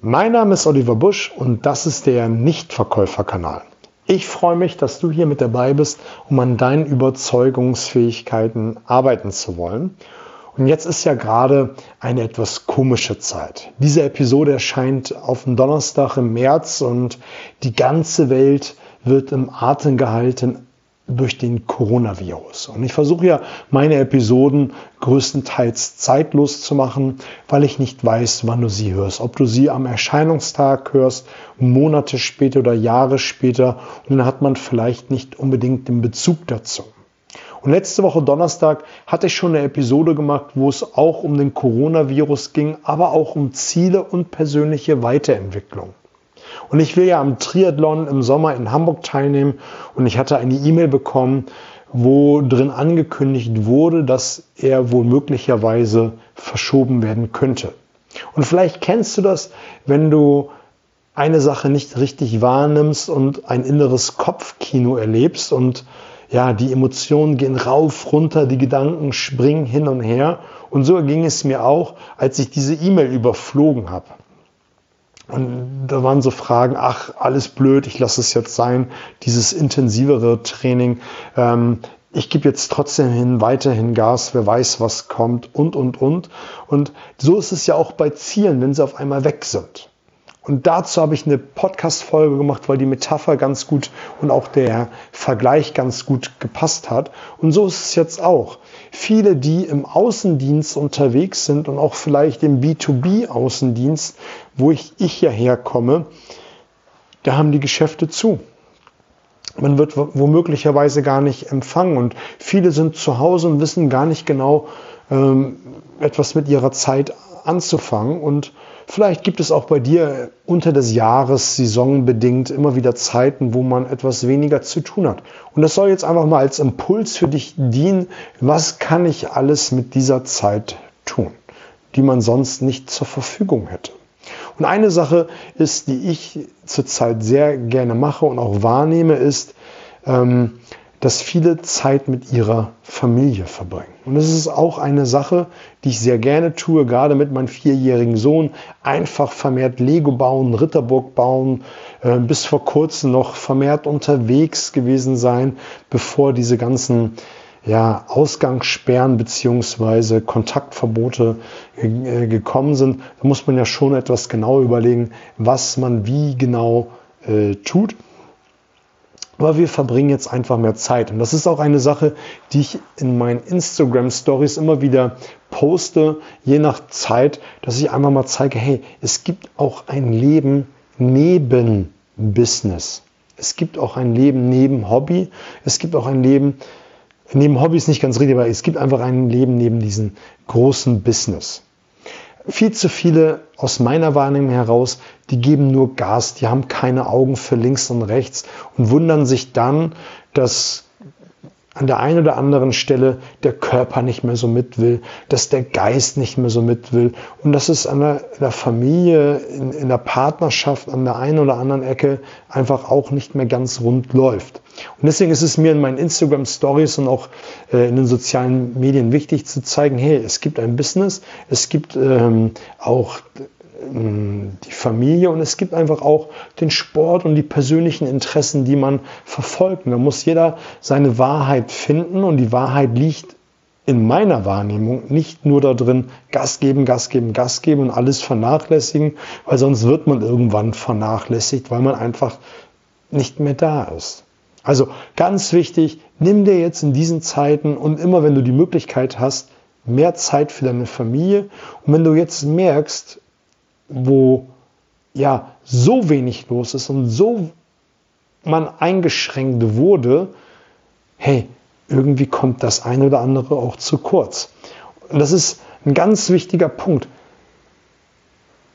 Mein Name ist Oliver Busch und das ist der Nichtverkäuferkanal. Ich freue mich, dass du hier mit dabei bist, um an deinen Überzeugungsfähigkeiten arbeiten zu wollen. Und jetzt ist ja gerade eine etwas komische Zeit. Diese Episode erscheint auf dem Donnerstag im März und die ganze Welt wird im Atem gehalten durch den Coronavirus. Und ich versuche ja meine Episoden größtenteils zeitlos zu machen, weil ich nicht weiß, wann du sie hörst. Ob du sie am Erscheinungstag hörst, Monate später oder Jahre später. Und dann hat man vielleicht nicht unbedingt den Bezug dazu. Und letzte Woche Donnerstag hatte ich schon eine Episode gemacht, wo es auch um den Coronavirus ging, aber auch um Ziele und persönliche Weiterentwicklung. Und ich will ja am Triathlon im Sommer in Hamburg teilnehmen und ich hatte eine E-Mail bekommen, wo drin angekündigt wurde, dass er wohl möglicherweise verschoben werden könnte. Und vielleicht kennst du das, wenn du eine Sache nicht richtig wahrnimmst und ein inneres Kopfkino erlebst und ja, die Emotionen gehen rauf, runter, die Gedanken springen hin und her. Und so ging es mir auch, als ich diese E-Mail überflogen habe. Und da waren so Fragen, ach, alles blöd, ich lasse es jetzt sein, dieses intensivere Training. Ähm, ich gebe jetzt trotzdem hin, weiterhin Gas, wer weiß, was kommt und, und, und. Und so ist es ja auch bei Zielen, wenn sie auf einmal weg sind. Und dazu habe ich eine Podcast-Folge gemacht, weil die Metapher ganz gut und auch der Vergleich ganz gut gepasst hat. Und so ist es jetzt auch. Viele, die im Außendienst unterwegs sind und auch vielleicht im B2B-Außendienst, wo ich, ich ja herkomme, da haben die Geschäfte zu. Man wird womöglicherweise gar nicht empfangen und viele sind zu Hause und wissen gar nicht genau ähm, etwas mit ihrer Zeit anzufangen und Vielleicht gibt es auch bei dir unter des Jahres saisonbedingt immer wieder Zeiten, wo man etwas weniger zu tun hat. Und das soll jetzt einfach mal als Impuls für dich dienen. Was kann ich alles mit dieser Zeit tun, die man sonst nicht zur Verfügung hätte? Und eine Sache ist, die ich zurzeit sehr gerne mache und auch wahrnehme, ist, ähm, dass viele Zeit mit ihrer Familie verbringen. Und das ist auch eine Sache, die ich sehr gerne tue, gerade mit meinem vierjährigen Sohn. Einfach vermehrt Lego bauen, Ritterburg bauen, äh, bis vor kurzem noch vermehrt unterwegs gewesen sein, bevor diese ganzen ja, Ausgangssperren beziehungsweise Kontaktverbote äh, gekommen sind. Da muss man ja schon etwas genau überlegen, was man wie genau äh, tut. Aber wir verbringen jetzt einfach mehr Zeit. Und das ist auch eine Sache, die ich in meinen Instagram Stories immer wieder poste, je nach Zeit, dass ich einfach mal zeige, hey, es gibt auch ein Leben neben Business. Es gibt auch ein Leben neben Hobby. Es gibt auch ein Leben, neben Hobby ist nicht ganz richtig, aber es gibt einfach ein Leben neben diesem großen Business viel zu viele aus meiner Wahrnehmung heraus, die geben nur Gas, die haben keine Augen für links und rechts und wundern sich dann, dass an der einen oder anderen Stelle der Körper nicht mehr so mit will, dass der Geist nicht mehr so mit will und dass es an der, der Familie, in, in, der Partnerschaft, an der einen oder anderen Ecke einfach auch nicht mehr ganz rund läuft. Und deswegen ist es mir in meinen Instagram Stories und auch äh, in den sozialen Medien wichtig zu zeigen, hey, es gibt ein Business, es gibt ähm, auch die Familie und es gibt einfach auch den Sport und die persönlichen Interessen, die man verfolgt. Und da muss jeder seine Wahrheit finden und die Wahrheit liegt in meiner Wahrnehmung nicht nur darin, Gas geben, Gas geben, Gas geben und alles vernachlässigen, weil sonst wird man irgendwann vernachlässigt, weil man einfach nicht mehr da ist. Also ganz wichtig, nimm dir jetzt in diesen Zeiten und immer wenn du die Möglichkeit hast, mehr Zeit für deine Familie. Und wenn du jetzt merkst, wo ja so wenig los ist und so man eingeschränkt wurde, hey, irgendwie kommt das eine oder andere auch zu kurz. Und das ist ein ganz wichtiger Punkt.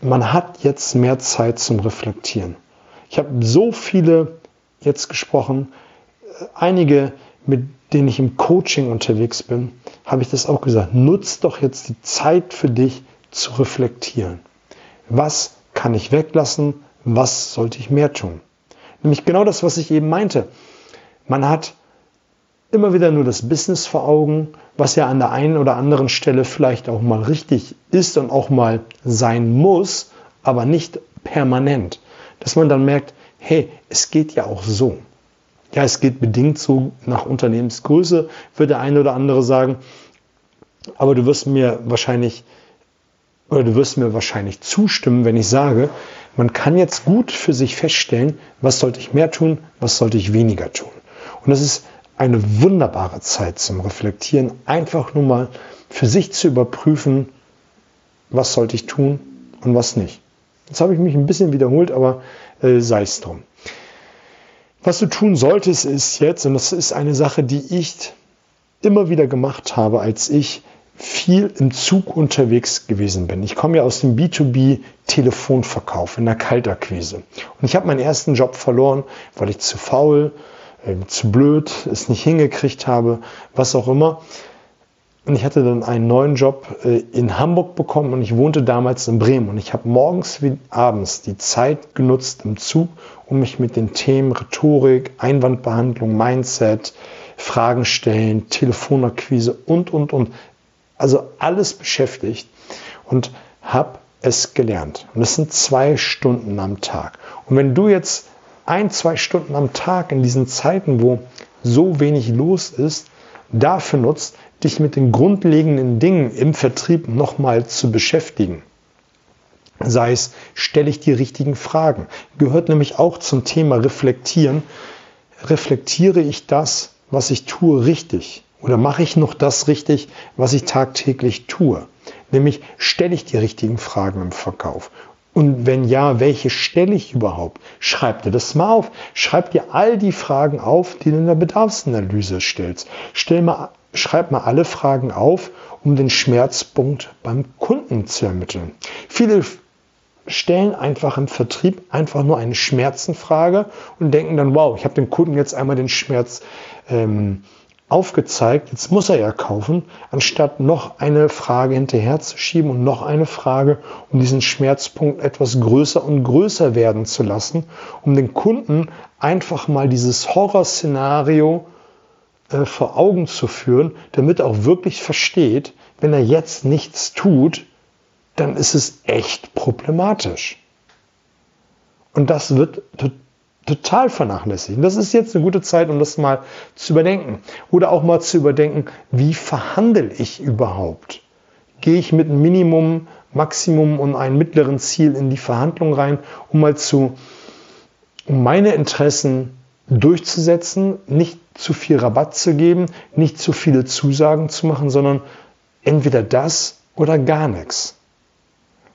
Man hat jetzt mehr Zeit zum Reflektieren. Ich habe so viele jetzt gesprochen, einige, mit denen ich im Coaching unterwegs bin, habe ich das auch gesagt. Nutzt doch jetzt die Zeit für dich zu reflektieren was kann ich weglassen, was sollte ich mehr tun. Nämlich genau das, was ich eben meinte. Man hat immer wieder nur das Business vor Augen, was ja an der einen oder anderen Stelle vielleicht auch mal richtig ist und auch mal sein muss, aber nicht permanent, dass man dann merkt, hey, es geht ja auch so. Ja, es geht bedingt so nach Unternehmensgröße, wird der eine oder andere sagen. Aber du wirst mir wahrscheinlich oder du wirst mir wahrscheinlich zustimmen, wenn ich sage, man kann jetzt gut für sich feststellen, was sollte ich mehr tun, was sollte ich weniger tun. Und das ist eine wunderbare Zeit zum Reflektieren, einfach nur mal für sich zu überprüfen, was sollte ich tun und was nicht. Jetzt habe ich mich ein bisschen wiederholt, aber äh, sei es drum. Was du tun solltest, ist jetzt, und das ist eine Sache, die ich immer wieder gemacht habe, als ich viel im Zug unterwegs gewesen bin. Ich komme ja aus dem B2B-Telefonverkauf in der Kaltakquise. Und ich habe meinen ersten Job verloren, weil ich zu faul, äh, zu blöd, es nicht hingekriegt habe, was auch immer. Und ich hatte dann einen neuen Job äh, in Hamburg bekommen und ich wohnte damals in Bremen. Und ich habe morgens wie abends die Zeit genutzt im Zug, um mich mit den Themen Rhetorik, Einwandbehandlung, Mindset, Fragen stellen, Telefonakquise und, und, und also alles beschäftigt und habe es gelernt. Und es sind zwei Stunden am Tag. Und wenn du jetzt ein, zwei Stunden am Tag in diesen Zeiten, wo so wenig los ist, dafür nutzt, dich mit den grundlegenden Dingen im Vertrieb nochmal zu beschäftigen. Sei es, stelle ich die richtigen Fragen. Gehört nämlich auch zum Thema Reflektieren. Reflektiere ich das, was ich tue, richtig? Oder mache ich noch das richtig, was ich tagtäglich tue? Nämlich stelle ich die richtigen Fragen im Verkauf. Und wenn ja, welche stelle ich überhaupt? Schreib dir das mal auf. Schreib dir all die Fragen auf, die du in der Bedarfsanalyse stellst. Stell mal, schreib mal alle Fragen auf, um den Schmerzpunkt beim Kunden zu ermitteln. Viele stellen einfach im Vertrieb einfach nur eine Schmerzenfrage und denken dann, wow, ich habe dem Kunden jetzt einmal den Schmerz ähm, aufgezeigt, jetzt muss er ja kaufen, anstatt noch eine Frage hinterherzuschieben und noch eine Frage, um diesen Schmerzpunkt etwas größer und größer werden zu lassen, um den Kunden einfach mal dieses Horrorszenario äh, vor Augen zu führen, damit er auch wirklich versteht, wenn er jetzt nichts tut, dann ist es echt problematisch. Und das wird total vernachlässigen. Das ist jetzt eine gute Zeit, um das mal zu überdenken. Oder auch mal zu überdenken, wie verhandle ich überhaupt? Gehe ich mit Minimum, Maximum und einem mittleren Ziel in die Verhandlung rein, um mal zu, um meine Interessen durchzusetzen, nicht zu viel Rabatt zu geben, nicht zu viele Zusagen zu machen, sondern entweder das oder gar nichts.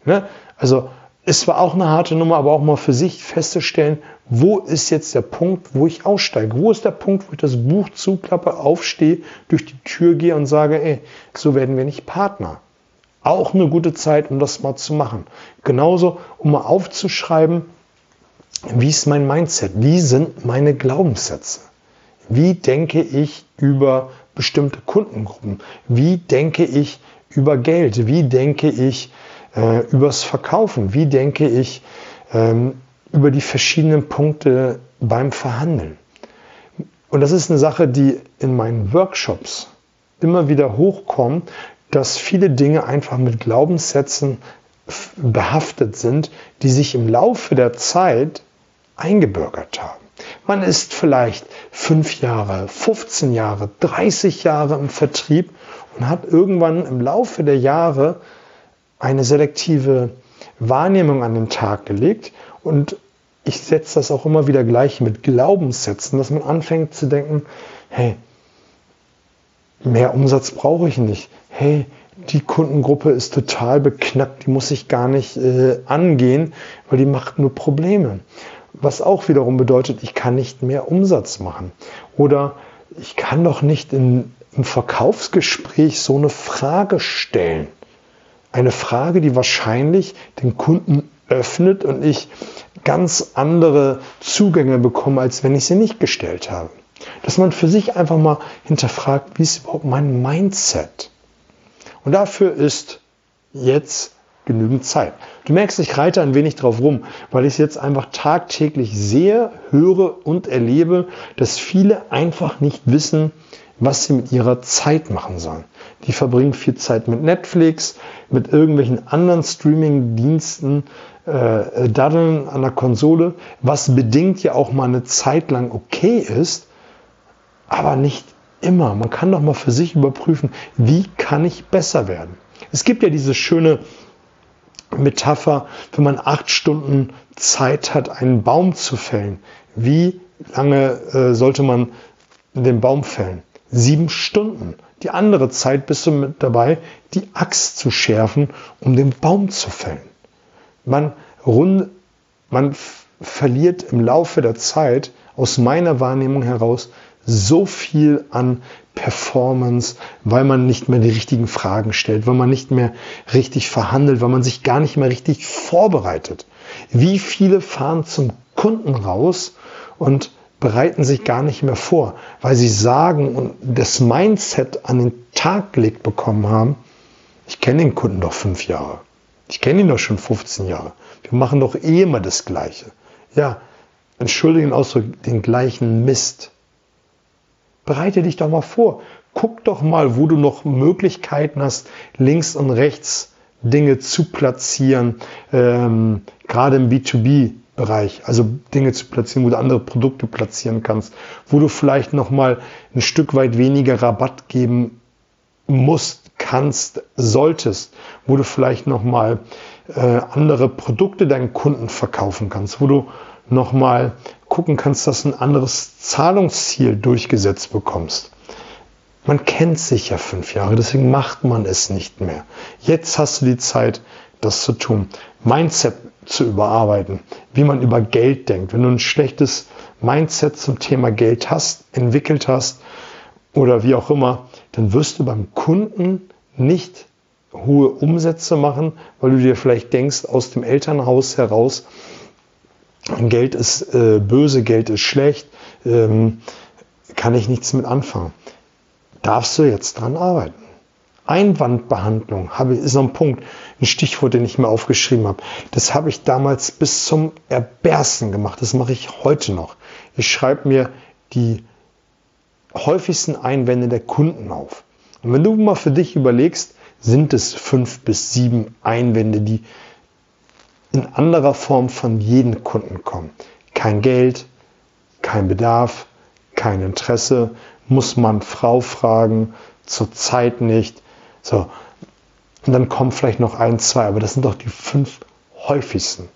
Ne? Also es war auch eine harte Nummer, aber auch mal für sich festzustellen, wo ist jetzt der Punkt, wo ich aussteige? Wo ist der Punkt, wo ich das Buch zuklappe, aufstehe, durch die Tür gehe und sage, ey, so werden wir nicht Partner. Auch eine gute Zeit, um das mal zu machen. Genauso, um mal aufzuschreiben, wie ist mein Mindset? Wie sind meine Glaubenssätze? Wie denke ich über bestimmte Kundengruppen? Wie denke ich über Geld? Wie denke ich äh, übers Verkaufen? Wie denke ich ähm, über die verschiedenen Punkte beim Verhandeln? Und das ist eine Sache, die in meinen Workshops immer wieder hochkommt, dass viele Dinge einfach mit Glaubenssätzen behaftet sind, die sich im Laufe der Zeit eingebürgert haben. Man ist vielleicht fünf Jahre, 15 Jahre, 30 Jahre im Vertrieb und hat irgendwann im Laufe der Jahre eine selektive Wahrnehmung an den Tag gelegt und ich setze das auch immer wieder gleich mit Glaubenssätzen, dass man anfängt zu denken, hey, mehr Umsatz brauche ich nicht. Hey, die Kundengruppe ist total beknackt, die muss ich gar nicht äh, angehen, weil die macht nur Probleme. Was auch wiederum bedeutet, ich kann nicht mehr Umsatz machen. Oder ich kann doch nicht in, im Verkaufsgespräch so eine Frage stellen eine Frage, die wahrscheinlich den Kunden öffnet und ich ganz andere Zugänge bekomme, als wenn ich sie nicht gestellt habe. Dass man für sich einfach mal hinterfragt, wie ist überhaupt mein Mindset? Und dafür ist jetzt genügend Zeit. Du merkst, ich reite ein wenig drauf rum, weil ich es jetzt einfach tagtäglich sehe, höre und erlebe, dass viele einfach nicht wissen, was sie mit ihrer Zeit machen sollen. Die verbringen viel Zeit mit Netflix, mit irgendwelchen anderen Streaming-Diensten, äh, daddeln an der Konsole, was bedingt ja auch mal eine Zeit lang okay ist, aber nicht immer. Man kann doch mal für sich überprüfen, wie kann ich besser werden. Es gibt ja diese schöne Metapher, wenn man acht Stunden Zeit hat, einen Baum zu fällen. Wie lange äh, sollte man den Baum fällen? Sieben Stunden. Die andere Zeit bist du mit dabei, die Axt zu schärfen, um den Baum zu fällen. Man, rund, man verliert im Laufe der Zeit aus meiner Wahrnehmung heraus so viel an Performance, weil man nicht mehr die richtigen Fragen stellt, weil man nicht mehr richtig verhandelt, weil man sich gar nicht mehr richtig vorbereitet. Wie viele fahren zum Kunden raus und bereiten sich gar nicht mehr vor, weil sie sagen und das Mindset an den Tag gelegt bekommen haben, ich kenne den Kunden doch fünf Jahre. Ich kenne ihn doch schon 15 Jahre. Wir machen doch eh immer das Gleiche. Ja, entschuldigen Ausdruck, den gleichen Mist. Bereite dich doch mal vor. Guck doch mal, wo du noch Möglichkeiten hast, links und rechts Dinge zu platzieren, ähm, gerade im B2B-Bereich, also Dinge zu platzieren, wo du andere Produkte platzieren kannst, wo du vielleicht noch mal ein Stück weit weniger Rabatt geben musst, kannst, solltest, wo du vielleicht noch mal äh, andere Produkte deinen Kunden verkaufen kannst, wo du noch mal gucken kannst, dass ein anderes Zahlungsziel durchgesetzt bekommst. Man kennt sich ja fünf Jahre, deswegen macht man es nicht mehr. Jetzt hast du die Zeit, das zu tun. Mindset zu überarbeiten, wie man über Geld denkt. Wenn du ein schlechtes Mindset zum Thema Geld hast, entwickelt hast oder wie auch immer, dann wirst du beim Kunden nicht hohe Umsätze machen, weil du dir vielleicht denkst, aus dem Elternhaus heraus, Geld ist äh, böse, Geld ist schlecht, ähm, kann ich nichts mit anfangen. Darfst du jetzt dran arbeiten? Einwandbehandlung habe, ist noch ein Punkt, ein Stichwort, den ich mir aufgeschrieben habe. Das habe ich damals bis zum Erbärsten gemacht. Das mache ich heute noch. Ich schreibe mir die häufigsten Einwände der Kunden auf. Und wenn du mal für dich überlegst, sind es fünf bis sieben Einwände, die in anderer Form von jedem Kunden kommen. Kein Geld, kein Bedarf, kein Interesse, muss man Frau fragen, zurzeit nicht. So. Und dann kommen vielleicht noch ein, zwei, aber das sind doch die fünf häufigsten.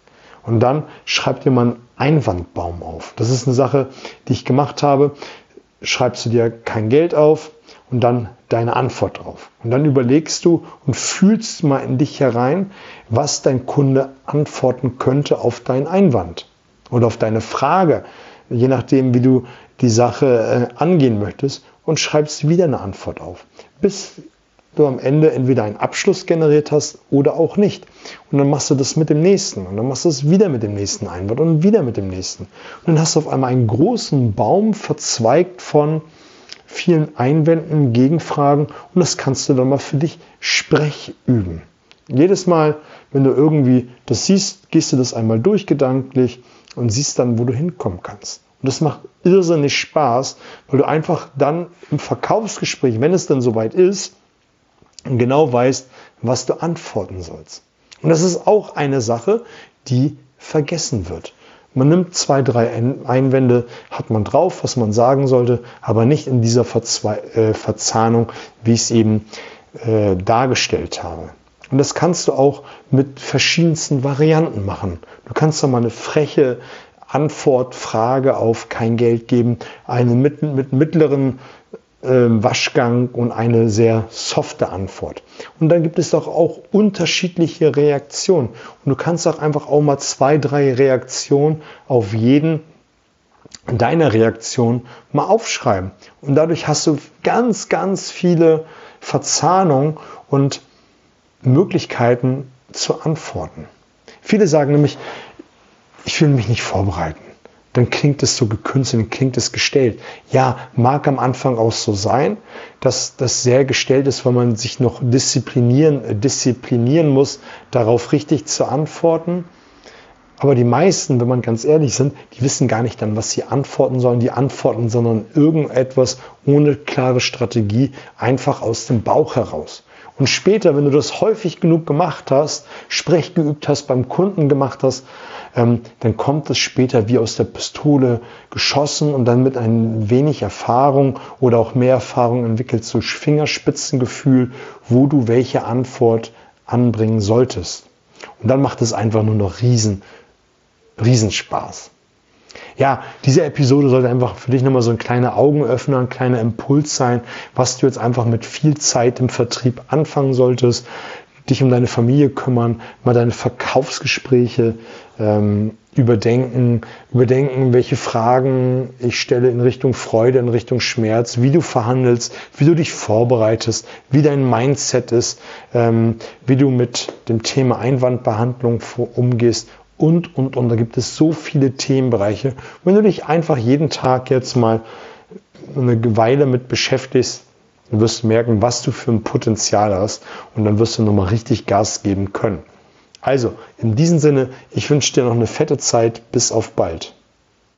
Und dann schreibt dir mal einen Einwandbaum auf. Das ist eine Sache, die ich gemacht habe. Schreibst du dir kein Geld auf und dann deine Antwort drauf. Und dann überlegst du und fühlst mal in dich herein, was dein Kunde antworten könnte auf deinen Einwand oder auf deine Frage, je nachdem, wie du die Sache äh, angehen möchtest und schreibst wieder eine Antwort auf, bis du am Ende entweder einen Abschluss generiert hast oder auch nicht. Und dann machst du das mit dem nächsten und dann machst du es wieder mit dem nächsten Einwand und wieder mit dem nächsten. Und dann hast du auf einmal einen großen Baum verzweigt von vielen Einwänden, Gegenfragen und das kannst du dann mal für dich Sprech üben. Jedes Mal, wenn du irgendwie das siehst, gehst du das einmal durch gedanklich und siehst dann, wo du hinkommen kannst. Und das macht irrsinnig Spaß, weil du einfach dann im Verkaufsgespräch, wenn es dann soweit ist, genau weißt, was du antworten sollst. Und das ist auch eine Sache, die vergessen wird. Man nimmt zwei, drei Einwände, hat man drauf, was man sagen sollte, aber nicht in dieser Verzwe äh, Verzahnung, wie ich es eben äh, dargestellt habe. Und das kannst du auch mit verschiedensten Varianten machen. Du kannst da mal eine freche Antwort, Frage auf kein Geld geben, eine mit, mit mittleren Waschgang und eine sehr softe Antwort. Und dann gibt es doch auch unterschiedliche Reaktionen. Und du kannst auch einfach auch mal zwei, drei Reaktionen auf jeden deiner Reaktion mal aufschreiben. Und dadurch hast du ganz, ganz viele Verzahnungen und Möglichkeiten zu antworten. Viele sagen nämlich, ich will mich nicht vorbereiten dann klingt es so gekünstelt, dann klingt es gestellt. Ja, mag am Anfang auch so sein, dass das sehr gestellt ist, weil man sich noch disziplinieren, äh, disziplinieren muss, darauf richtig zu antworten. Aber die meisten, wenn man ganz ehrlich sind, die wissen gar nicht dann, was sie antworten sollen. Die antworten, sondern irgendetwas ohne klare Strategie, einfach aus dem Bauch heraus. Und später, wenn du das häufig genug gemacht hast, Sprech geübt hast, beim Kunden gemacht hast, dann kommt es später wie aus der Pistole geschossen und dann mit ein wenig Erfahrung oder auch mehr Erfahrung entwickelst du Fingerspitzengefühl, wo du welche Antwort anbringen solltest. Und dann macht es einfach nur noch riesen, Riesenspaß. Ja, diese Episode sollte einfach für dich nochmal so ein kleiner Augenöffner, ein kleiner Impuls sein, was du jetzt einfach mit viel Zeit im Vertrieb anfangen solltest, dich um deine Familie kümmern, mal deine Verkaufsgespräche ähm, überdenken, überdenken, welche Fragen ich stelle in Richtung Freude, in Richtung Schmerz, wie du verhandelst, wie du dich vorbereitest, wie dein Mindset ist, ähm, wie du mit dem Thema Einwandbehandlung umgehst und, und, und. Da gibt es so viele Themenbereiche. Wenn du dich einfach jeden Tag jetzt mal eine Weile mit beschäftigst, dann wirst du merken, was du für ein Potenzial hast und dann wirst du nochmal richtig Gas geben können. Also, in diesem Sinne, ich wünsche dir noch eine fette Zeit. Bis auf bald.